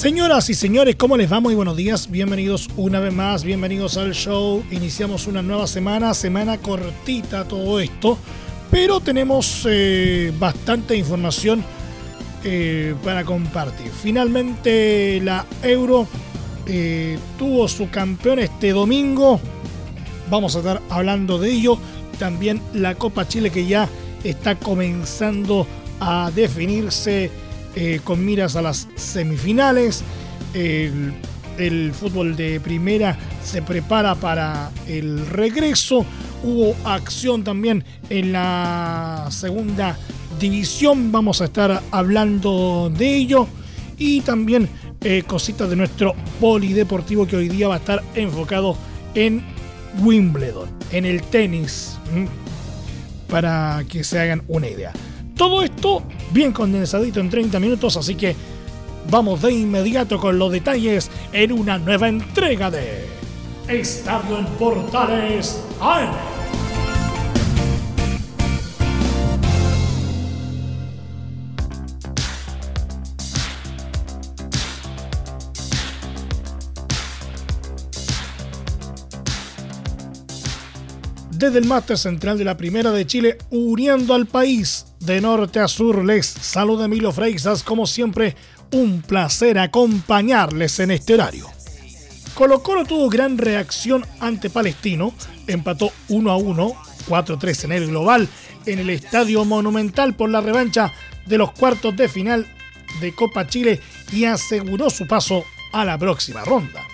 Señoras y señores, ¿cómo les va? Muy buenos días, bienvenidos una vez más, bienvenidos al show. Iniciamos una nueva semana, semana cortita todo esto, pero tenemos eh, bastante información eh, para compartir. Finalmente la Euro eh, tuvo su campeón este domingo, vamos a estar hablando de ello. También la Copa Chile que ya está comenzando a definirse eh, con miras a las semifinales. El, fútbol de primera se prepara para el regreso. Hubo acción también en la segunda división. Vamos a estar hablando de ello. Y también eh, cositas de nuestro polideportivo que hoy día va a estar enfocado en Wimbledon, en el tenis. Para que se hagan una idea. Todo esto bien condensadito en 30 minutos, así que vamos de inmediato con los detalles en una nueva entrega de Estadio en Portales AM. Desde el máster central de la Primera de Chile, uniendo al país de norte a sur, les saluda Emilio Freixas. Como siempre, un placer acompañarles en este horario. Colo Colo tuvo gran reacción ante Palestino, empató 1 a 1, 4-3 en el global, en el Estadio Monumental por la revancha de los cuartos de final de Copa Chile y aseguró su paso a la próxima ronda.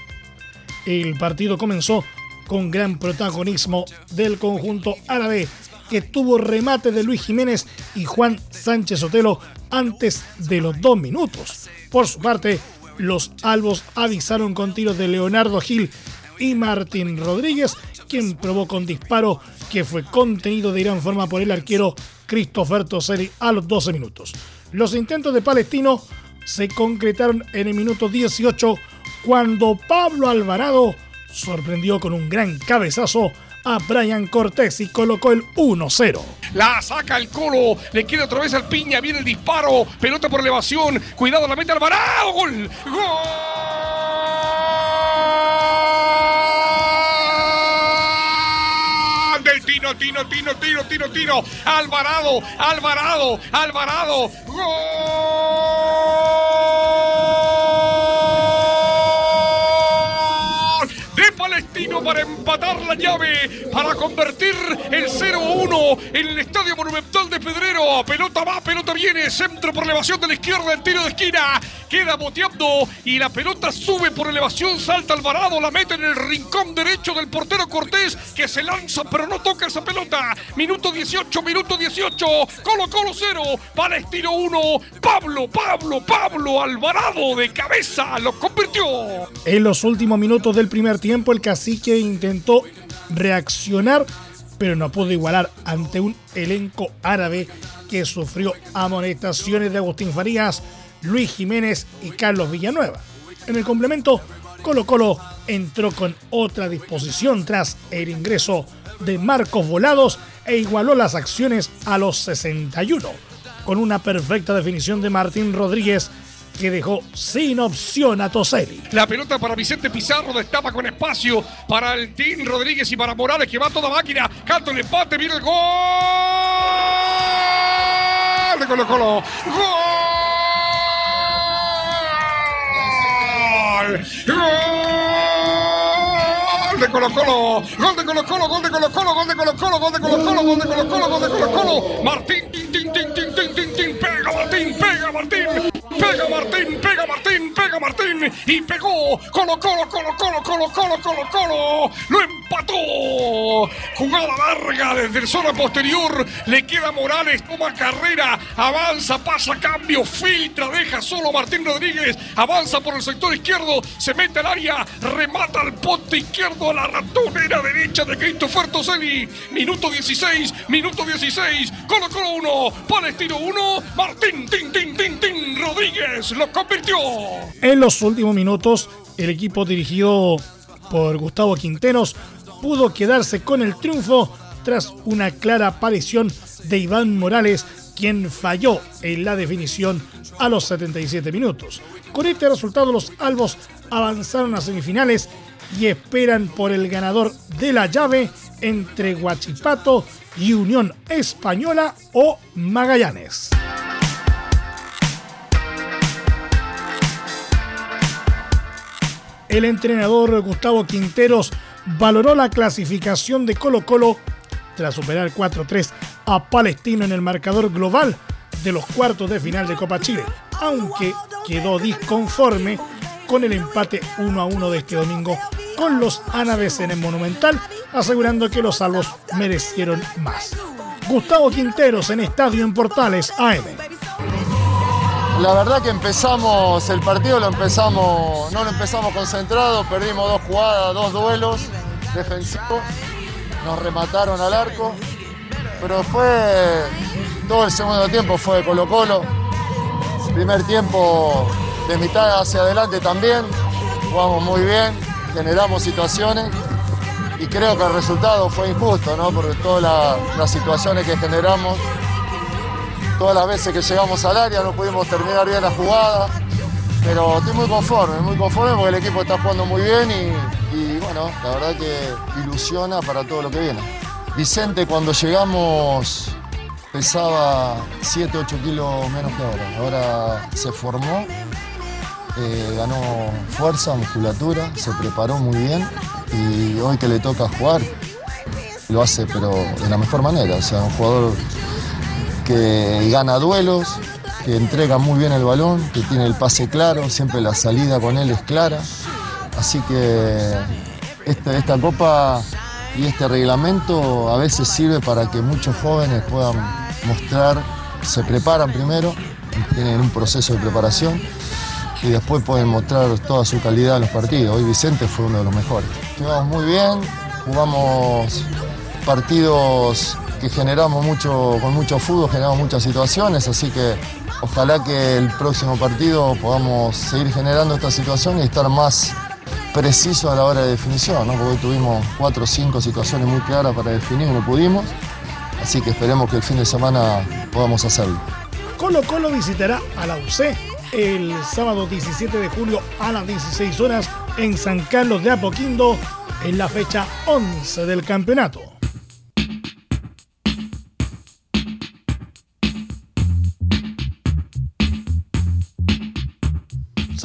El partido comenzó con gran protagonismo del conjunto árabe, que tuvo remate de Luis Jiménez y Juan Sánchez Otelo antes de los dos minutos. Por su parte, los albos avisaron con tiros de Leonardo Gil y Martín Rodríguez, quien probó con disparo que fue contenido de gran forma por el arquero Christopher Toseri a los 12 minutos. Los intentos de Palestino se concretaron en el minuto 18 cuando Pablo Alvarado sorprendió con un gran cabezazo a Brian Cortés y colocó el 1-0. La saca el colo, le queda otra vez al piña, viene el disparo, pelota por elevación, cuidado, la mete Alvarado, gol, gol. Tino, Tino, Tino, Tino, Tino, Tino, Alvarado, Alvarado, Alvarado, gol de Palestino para empatar la llave, para convertir el 0-1 en el Estadio Monumental de Pedrero. Pelota va, pelota viene, centro por elevación de la izquierda, el tiro de esquina, queda boteando y la pelota sube por elevación, salta Alvarado, la mete en el rincón derecho del portero Cortés, que se lanza pero no toca esa pelota. Minuto 18, minuto 18, Colo Colo 0, Palestino 1, Pablo, Pablo, Pablo Alvarado de cabeza lo convirtió. En los últimos minutos del primer tiempo, el cacique intentó reaccionar, pero no pudo igualar ante un elenco árabe que sufrió amonestaciones de Agustín Farías, Luis Jiménez y Carlos Villanueva. En el complemento, Colo Colo entró con otra disposición tras el ingreso de Marcos Volados e igualó las acciones a los 61, con una perfecta definición de Martín Rodríguez que dejó sin opción a Toseli. La pelota para Vicente Pizarro destapa con espacio para el Team Rodríguez y para Morales que va toda máquina. Canto el empate, viene el gol de Colo Colo. ¡Gol! De Colo Colo, gol de Colo Colo, gol de Colo Colo, gol de Colo Colo, gol de Colo Colo, gol de Colo Colo, gol de Colo Colo, Martín, tin, tin, tin, pega Martín, pega Martín, pega Martín, pega Martín, pega Martín y pegó. Colo, colo, colo, colo, colo, colo, colo, colo. Lo empató. Jugada larga desde el zona posterior. Le queda Morales, toma carrera. Avanza, pasa cambio, filtra, deja solo Martín Rodríguez. Avanza por el sector izquierdo. Se mete al área. Remata al poste izquierdo a la ratonera derecha de Christopher Toselli. Minuto 16, minuto 16. Colo, colo 1. Palestino 1. Martín, tin, tin, tin, tin. Rodríguez lo convirtió. En los últimos minutos, el equipo dirigido por Gustavo Quinteros pudo quedarse con el triunfo tras una clara aparición de Iván Morales, quien falló en la definición a los 77 minutos. Con este resultado los albos avanzaron a semifinales y esperan por el ganador de la llave entre Huachipato y Unión Española o Magallanes. El entrenador Gustavo Quinteros valoró la clasificación de Colo Colo tras superar 4-3 a Palestino en el marcador global de los cuartos de final de Copa Chile, aunque quedó disconforme con el empate 1 a 1 de este domingo con los ánabes en el Monumental, asegurando que los salvos merecieron más. Gustavo Quinteros en Estadio en Portales AM. La verdad que empezamos, el partido lo empezamos, no lo empezamos concentrado, perdimos dos jugadas, dos duelos defensivos, nos remataron al arco, pero fue, todo el segundo tiempo fue de Colo Colo, primer tiempo de mitad hacia adelante también, jugamos muy bien, generamos situaciones. Y creo que el resultado fue injusto, ¿no? Porque todas las situaciones que generamos. Todas las veces que llegamos al área no pudimos terminar bien la jugada, pero estoy muy conforme, muy conforme porque el equipo está jugando muy bien y, la verdad que ilusiona para todo lo que viene. Vicente cuando llegamos pesaba 7, 8 kilos menos que ahora, ahora se formó, eh, ganó fuerza, musculatura, se preparó muy bien y hoy que le toca jugar lo hace pero de la mejor manera, o sea, un jugador que gana duelos, que entrega muy bien el balón, que tiene el pase claro, siempre la salida con él es clara. Así que esta, esta copa y este reglamento a veces sirve para que muchos jóvenes puedan mostrar, se preparan primero, tienen un proceso de preparación y después pueden mostrar toda su calidad en los partidos. Hoy Vicente fue uno de los mejores. Jugamos muy bien, jugamos partidos que generamos mucho, con mucho fútbol, generamos muchas situaciones, así que ojalá que el próximo partido podamos seguir generando esta situación y estar más preciso a la hora de definición, ¿no? porque tuvimos cuatro o cinco situaciones muy claras para definir no pudimos, así que esperemos que el fin de semana podamos hacerlo. Colo Colo visitará a la UC el sábado 17 de julio a las 16 horas en San Carlos de Apoquindo en la fecha 11 del campeonato.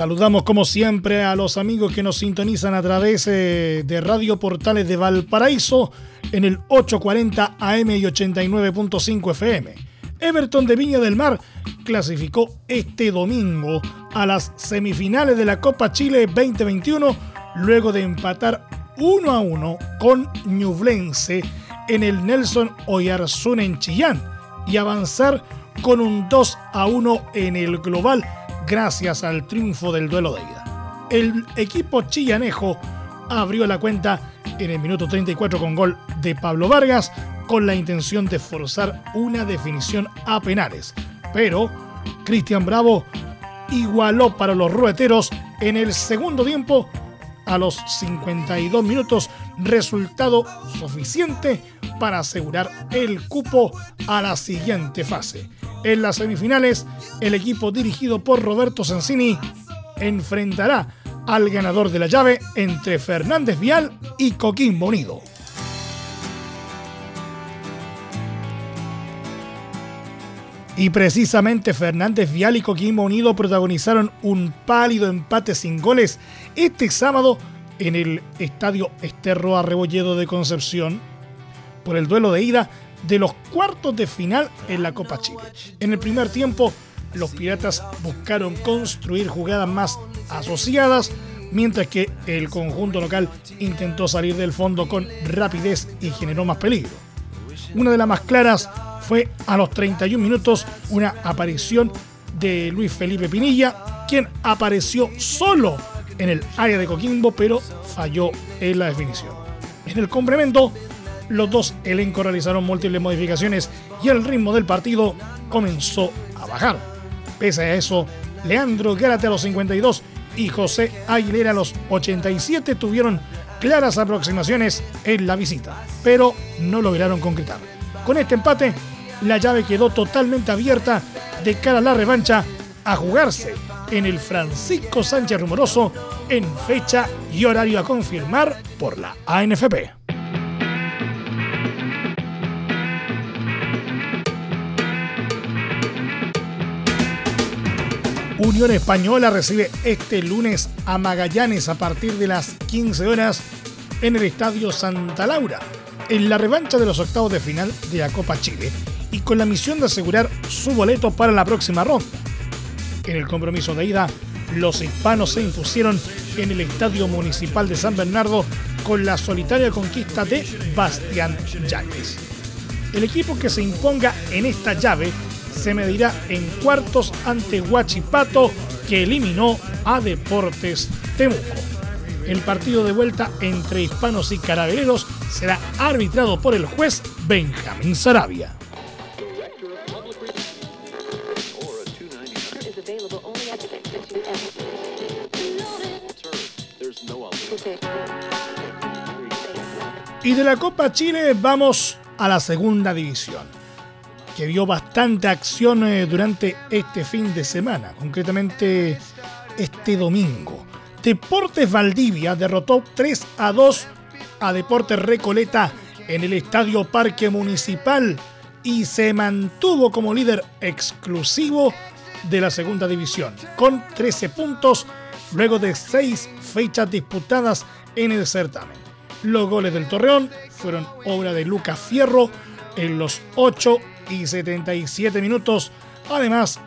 Saludamos como siempre a los amigos que nos sintonizan a través eh, de Radio Portales de Valparaíso en el 840 AM y 89.5 FM. Everton de Viña del Mar clasificó este domingo a las semifinales de la Copa Chile 2021 luego de empatar 1 a 1 con Ñublense en el Nelson Oyarzún en Chillán y avanzar con un 2 a 1 en el global gracias al triunfo del duelo de ida. El equipo chillanejo abrió la cuenta en el minuto 34 con gol de Pablo Vargas con la intención de forzar una definición a penales. Pero Cristian Bravo igualó para los rueteros en el segundo tiempo a los 52 minutos, resultado suficiente para asegurar el cupo a la siguiente fase. En las semifinales, el equipo dirigido por Roberto Sensini enfrentará al ganador de la llave entre Fernández Vial y Coquimbo Unido. Y precisamente Fernández Vial y Coquimbo Unido protagonizaron un pálido empate sin goles este sábado en el Estadio Esterro Arrebolledo de Concepción por el duelo de ida de los cuartos de final en la Copa Chile. En el primer tiempo, los Piratas buscaron construir jugadas más asociadas, mientras que el conjunto local intentó salir del fondo con rapidez y generó más peligro. Una de las más claras fue a los 31 minutos una aparición de Luis Felipe Pinilla, quien apareció solo en el área de Coquimbo, pero falló en la definición. En el complemento, los dos elencos realizaron múltiples modificaciones y el ritmo del partido comenzó a bajar. Pese a eso, Leandro Gárate a los 52 y José Aguilera a los 87 tuvieron claras aproximaciones en la visita, pero no lograron concretar. Con este empate, la llave quedó totalmente abierta de cara a la revancha a jugarse en el Francisco Sánchez Rumoroso en fecha y horario a confirmar por la ANFP. Unión Española recibe este lunes a Magallanes a partir de las 15 horas en el Estadio Santa Laura, en la revancha de los octavos de final de la Copa Chile y con la misión de asegurar su boleto para la próxima ronda. En el compromiso de ida, los hispanos se impusieron en el Estadio Municipal de San Bernardo con la solitaria conquista de Bastián Yáñez. El equipo que se imponga en esta llave se medirá en cuartos ante Huachipato, que eliminó a Deportes Temuco. El partido de vuelta entre hispanos y carabineros será arbitrado por el juez Benjamín Sarabia. Y de la Copa Chile vamos a la segunda división que vio bastante acción eh, durante este fin de semana, concretamente este domingo. Deportes Valdivia derrotó 3 a 2 a Deportes Recoleta en el Estadio Parque Municipal y se mantuvo como líder exclusivo de la segunda división, con 13 puntos luego de 6 fechas disputadas en el certamen. Los goles del Torreón fueron obra de Lucas Fierro en los 8 y 77 minutos, además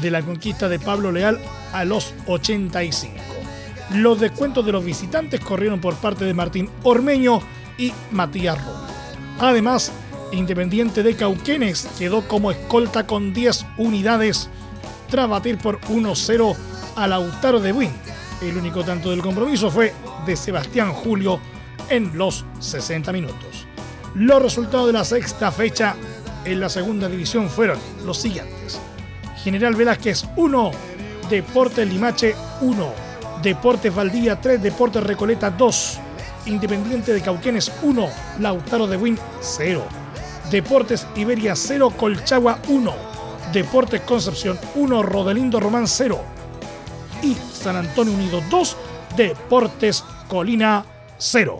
de la conquista de Pablo Leal a los 85. Los descuentos de los visitantes corrieron por parte de Martín Ormeño y Matías Romo. Además, Independiente de Cauquenes quedó como escolta con 10 unidades tras batir por 1-0 a Lautaro de Win. El único tanto del compromiso fue de Sebastián Julio en los 60 minutos. Los resultados de la sexta fecha en la segunda división fueron los siguientes. General Velázquez 1, Deportes Limache 1, Deportes Valdivia 3, Deportes Recoleta 2, Independiente de Cauquenes 1, Lautaro de Win 0, Deportes Iberia 0, Colchagua 1, Deportes Concepción 1, Rodelindo Román 0 y San Antonio Unido 2, Deportes Colina 0.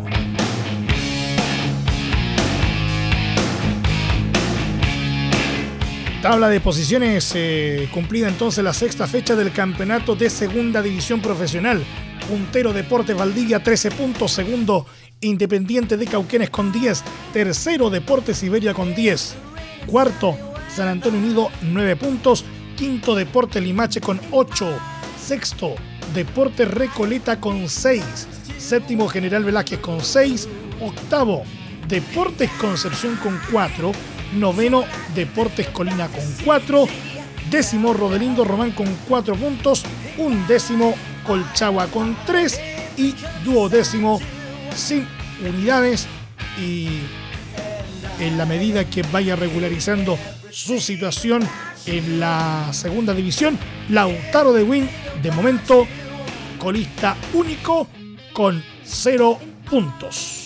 Tabla de posiciones eh, cumplida entonces la sexta fecha del campeonato de segunda división profesional. Puntero Deportes Valdivia 13 puntos, segundo Independiente de Cauquenes con 10, tercero Deportes Iberia con 10, cuarto San Antonio Unido 9 puntos, quinto Deportes Limache con 8, sexto Deportes Recoleta con 6, séptimo General Velázquez con 6, octavo Deportes Concepción con 4, noveno Deportes Colina con 4, décimo Rodelindo Román con 4 puntos, un décimo Colchagua con 3 y duodécimo sin unidades. Y en la medida que vaya regularizando su situación en la segunda división, Lautaro de Win de momento colista único con 0 puntos.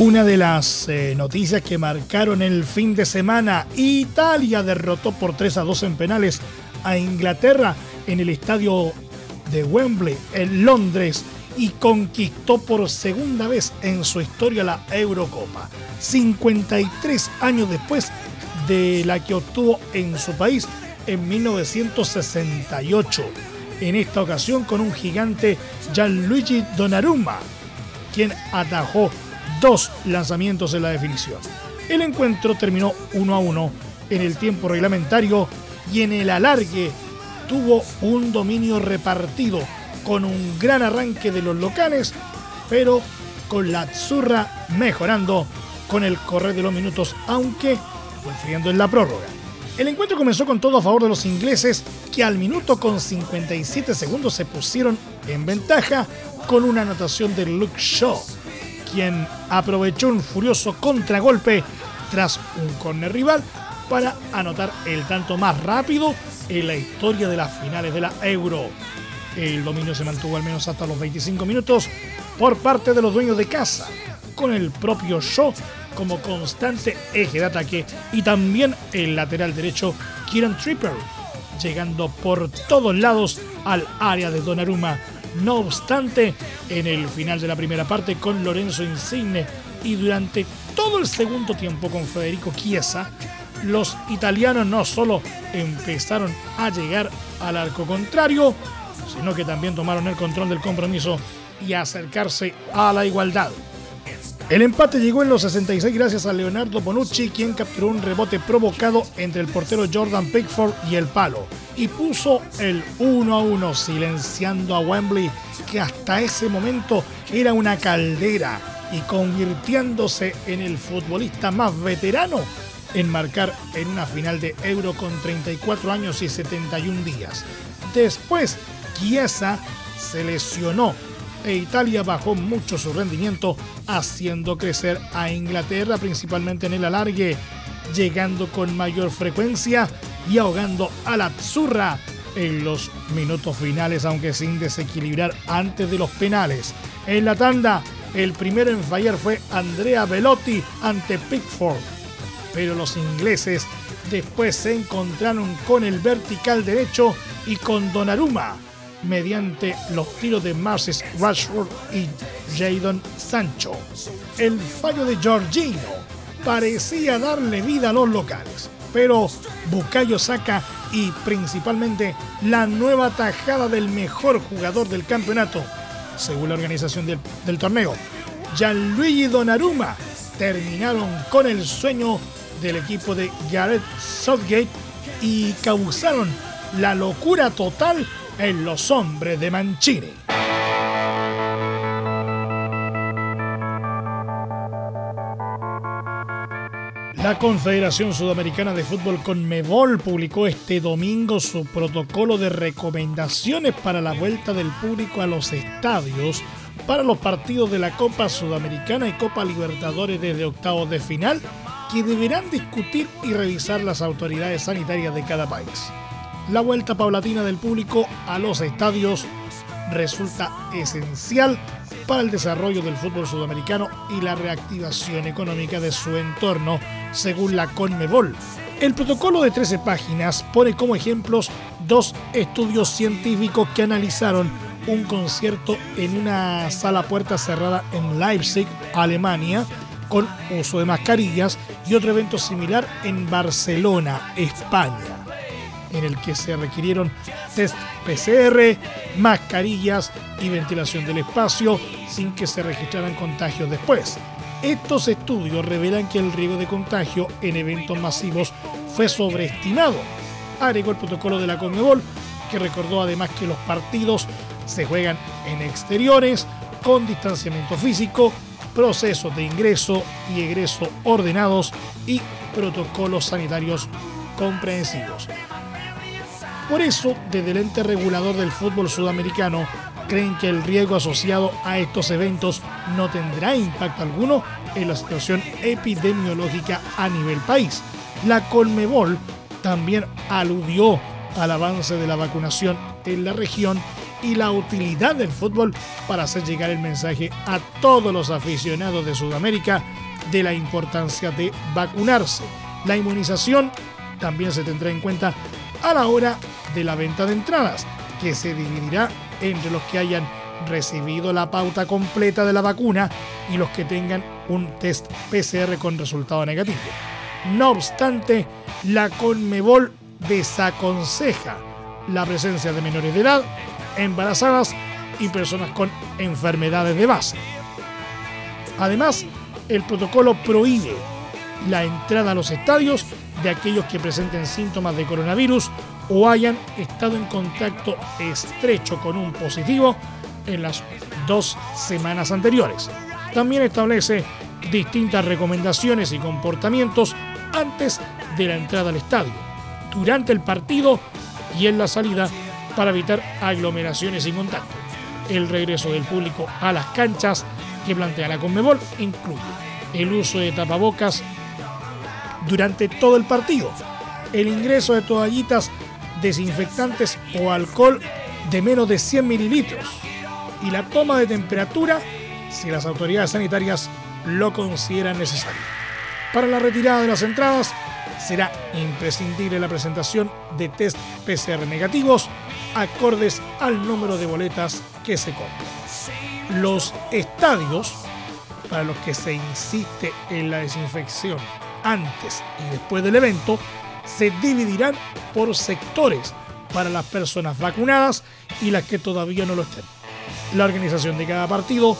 Una de las eh, noticias que marcaron el fin de semana, Italia derrotó por 3 a 2 en penales a Inglaterra en el estadio de Wembley en Londres y conquistó por segunda vez en su historia la Eurocopa, 53 años después de la que obtuvo en su país en 1968. En esta ocasión con un gigante Gianluigi Donnarumma, quien atajó dos lanzamientos en la definición. El encuentro terminó 1 a 1 en el tiempo reglamentario y en el alargue tuvo un dominio repartido con un gran arranque de los locales, pero con la Zurra mejorando con el correr de los minutos, aunque sufriendo en la prórroga. El encuentro comenzó con todo a favor de los ingleses, que al minuto con 57 segundos se pusieron en ventaja con una anotación de Luke Shaw, quien aprovechó un furioso contragolpe tras un corner rival para anotar el tanto más rápido en la historia de las finales de la Euro. El dominio se mantuvo al menos hasta los 25 minutos por parte de los dueños de casa, con el propio Shaw como constante eje de ataque y también el lateral derecho Kieran Tripper, llegando por todos lados al área de Donnarumma. No obstante, en el final de la primera parte con Lorenzo Insigne y durante todo el segundo tiempo con Federico Chiesa, los italianos no solo empezaron a llegar al arco contrario, sino que también tomaron el control del compromiso y acercarse a la igualdad. El empate llegó en los 66 gracias a Leonardo Bonucci, quien capturó un rebote provocado entre el portero Jordan Pickford y el palo, y puso el 1 a 1, silenciando a Wembley, que hasta ese momento era una caldera, y convirtiéndose en el futbolista más veterano en marcar en una final de Euro con 34 años y 71 días. Después, Chiesa se lesionó e Italia bajó mucho su rendimiento, haciendo crecer a Inglaterra principalmente en el alargue, llegando con mayor frecuencia y ahogando a la Azzurra en los minutos finales, aunque sin desequilibrar antes de los penales. En la tanda, el primero en fallar fue Andrea Velotti ante Pickford, pero los ingleses después se encontraron con el vertical derecho y con Donnarumma mediante los tiros de Marcis Rashford y Jadon Sancho. El fallo de Jorginho parecía darle vida a los locales, pero Bukayo Saka y principalmente la nueva tajada del mejor jugador del campeonato, según la organización del, del torneo, Gianluigi Donnarumma, terminaron con el sueño del equipo de Gareth Southgate y causaron la locura total en Los Hombres de Mancini. La Confederación Sudamericana de Fútbol Conmebol publicó este domingo su protocolo de recomendaciones para la vuelta del público a los estadios para los partidos de la Copa Sudamericana y Copa Libertadores desde octavos de final que deberán discutir y revisar las autoridades sanitarias de cada país la vuelta paulatina del público a los estadios resulta esencial para el desarrollo del fútbol sudamericano y la reactivación económica de su entorno, según la CONMEBOL. El protocolo de 13 páginas pone como ejemplos dos estudios científicos que analizaron un concierto en una sala puerta cerrada en Leipzig, Alemania, con uso de mascarillas, y otro evento similar en Barcelona, España en el que se requirieron test PCR, mascarillas y ventilación del espacio sin que se registraran contagios después. Estos estudios revelan que el riesgo de contagio en eventos masivos fue sobreestimado, agregó el protocolo de la Conmebol, que recordó además que los partidos se juegan en exteriores, con distanciamiento físico, procesos de ingreso y egreso ordenados y protocolos sanitarios comprensivos. Por eso, desde el ente regulador del fútbol sudamericano, creen que el riesgo asociado a estos eventos no tendrá impacto alguno en la situación epidemiológica a nivel país. La Colmebol también aludió al avance de la vacunación en la región y la utilidad del fútbol para hacer llegar el mensaje a todos los aficionados de Sudamérica de la importancia de vacunarse. La inmunización también se tendrá en cuenta a la hora de la venta de entradas, que se dividirá entre los que hayan recibido la pauta completa de la vacuna y los que tengan un test PCR con resultado negativo. No obstante, la Conmebol desaconseja la presencia de menores de edad, embarazadas y personas con enfermedades de base. Además, El protocolo prohíbe la entrada a los estadios de aquellos que presenten síntomas de coronavirus o hayan estado en contacto estrecho con un positivo en las dos semanas anteriores. También establece distintas recomendaciones y comportamientos antes de la entrada al estadio, durante el partido y en la salida para evitar aglomeraciones y contacto. El regreso del público a las canchas que plantea la Conmebol incluye el uso de tapabocas durante todo el partido, el ingreso de toallitas desinfectantes o alcohol de menos de 100 mililitros y la toma de temperatura si las autoridades sanitarias lo consideran necesario. Para la retirada de las entradas será imprescindible la presentación de test PCR negativos acordes al número de boletas que se compran. Los estadios, para los que se insiste en la desinfección antes y después del evento, se dividirán por sectores para las personas vacunadas y las que todavía no lo estén. La organización de cada partido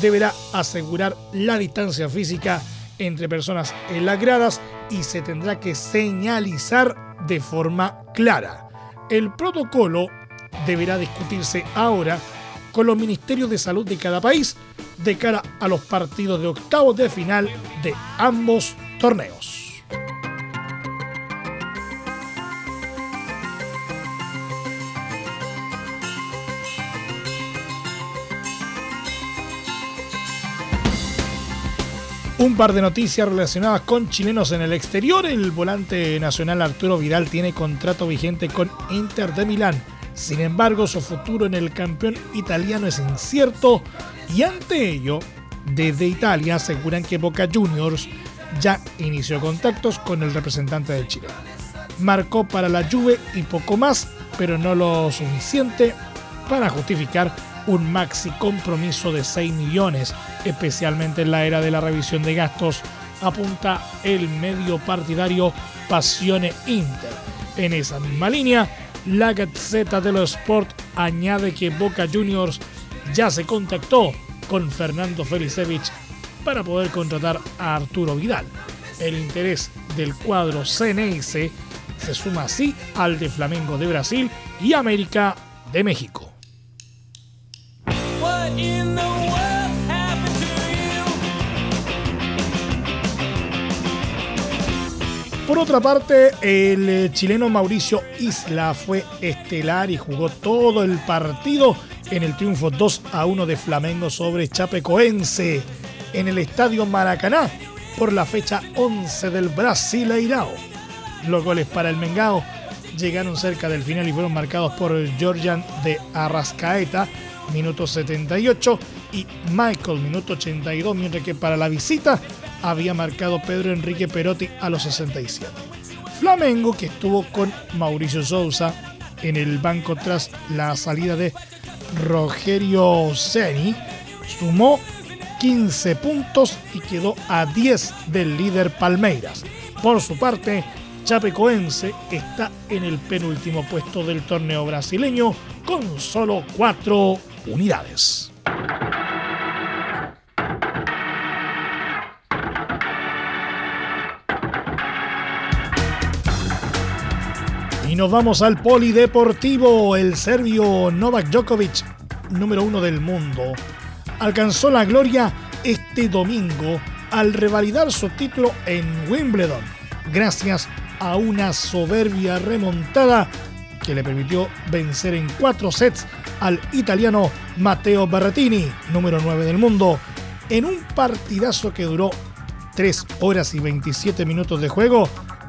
deberá asegurar la distancia física entre personas en las gradas y se tendrá que señalizar de forma clara. El protocolo deberá discutirse ahora con los ministerios de salud de cada país de cara a los partidos de octavos de final de ambos torneos. Un par de noticias relacionadas con chilenos en el exterior. El volante nacional Arturo Vidal tiene contrato vigente con Inter de Milán. Sin embargo, su futuro en el campeón italiano es incierto y ante ello, desde Italia aseguran que Boca Juniors ya inició contactos con el representante del Chile. Marcó para la Juve y poco más, pero no lo suficiente para justificar un maxi compromiso de 6 millones, especialmente en la era de la revisión de gastos, apunta el medio partidario Passione Inter. En esa misma línea, la Gazzetta dello Sport añade que Boca Juniors ya se contactó con Fernando Felicevich para poder contratar a Arturo Vidal. El interés del cuadro CNS se suma así al de Flamengo de Brasil y América de México. Por otra parte, el eh, chileno Mauricio Isla fue estelar y jugó todo el partido en el triunfo 2 a 1 de Flamengo sobre Chapecoense en el estadio Maracaná por la fecha 11 del Brasileirao. Los goles para el Mengao llegaron cerca del final y fueron marcados por Georgian de Arrascaeta, minuto 78, y Michael, minuto 82, mientras que para la visita había marcado Pedro Enrique Perotti a los 67. Flamengo, que estuvo con Mauricio Sousa en el banco tras la salida de Rogerio Ceni, sumó 15 puntos y quedó a 10 del líder Palmeiras. Por su parte, Chapecoense está en el penúltimo puesto del torneo brasileño con solo 4 unidades. Nos vamos al polideportivo. El serbio Novak Djokovic, número uno del mundo, alcanzó la gloria este domingo al revalidar su título en Wimbledon, gracias a una soberbia remontada que le permitió vencer en cuatro sets al italiano Matteo Berrettini, número 9 del mundo, en un partidazo que duró 3 horas y 27 minutos de juego.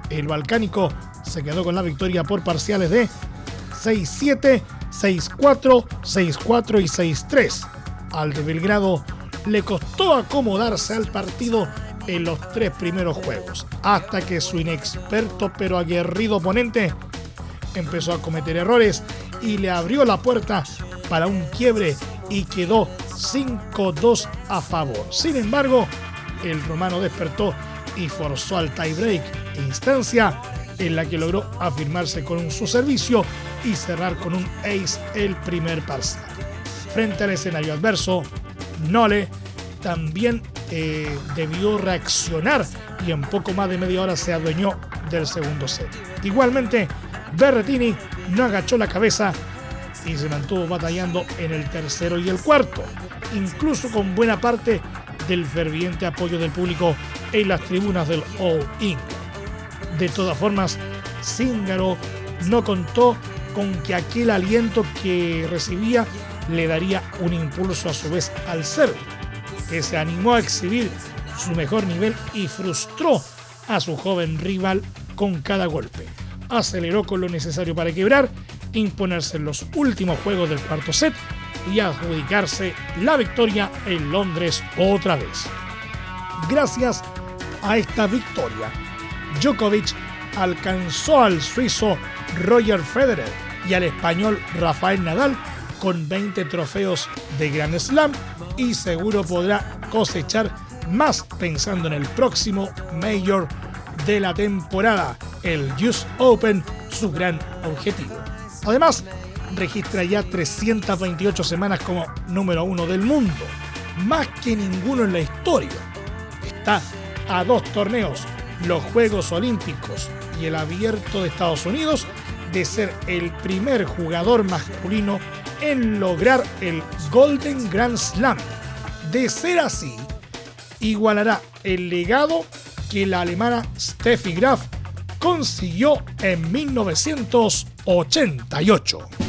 El balcánico se quedó con la victoria por parciales de 6-7, 6-4, 6-4 y 6-3. Al de Belgrado le costó acomodarse al partido en los tres primeros juegos, hasta que su inexperto pero aguerrido oponente empezó a cometer errores y le abrió la puerta para un quiebre y quedó 5-2 a favor. Sin embargo, el romano despertó y forzó al tiebreak, instancia en la que logró afirmarse con su servicio y cerrar con un ace el primer parcial. Frente al escenario adverso, Nole también eh, debió reaccionar y en poco más de media hora se adueñó del segundo set. Igualmente, Berretini no agachó la cabeza y se mantuvo batallando en el tercero y el cuarto, incluso con buena parte del ferviente apoyo del público en las tribunas del All In. De todas formas, Zingaro no contó con que aquel aliento que recibía le daría un impulso a su vez al serbio, que se animó a exhibir su mejor nivel y frustró a su joven rival con cada golpe. Aceleró con lo necesario para quebrar, imponerse en los últimos juegos del cuarto set y adjudicarse la victoria en Londres otra vez. Gracias a esta victoria, Djokovic alcanzó al suizo Roger Federer y al español Rafael Nadal con 20 trofeos de Grand Slam y seguro podrá cosechar más pensando en el próximo Major de la temporada, el US Open, su gran objetivo. Además, registra ya 328 semanas como número uno del mundo, más que ninguno en la historia. Está a dos torneos, los Juegos Olímpicos y el Abierto de Estados Unidos, de ser el primer jugador masculino en lograr el Golden Grand Slam. De ser así, igualará el legado que la alemana Steffi Graf consiguió en 1988.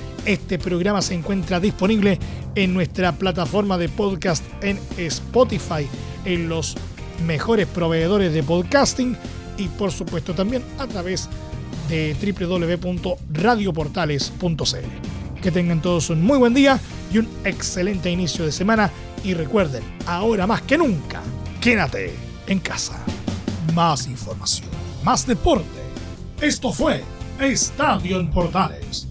este programa se encuentra disponible en nuestra plataforma de podcast en Spotify, en los mejores proveedores de podcasting y por supuesto también a través de www.radioportales.cl. Que tengan todos un muy buen día y un excelente inicio de semana y recuerden, ahora más que nunca, quédate en casa. Más información, más deporte. Esto fue Estadio en Portales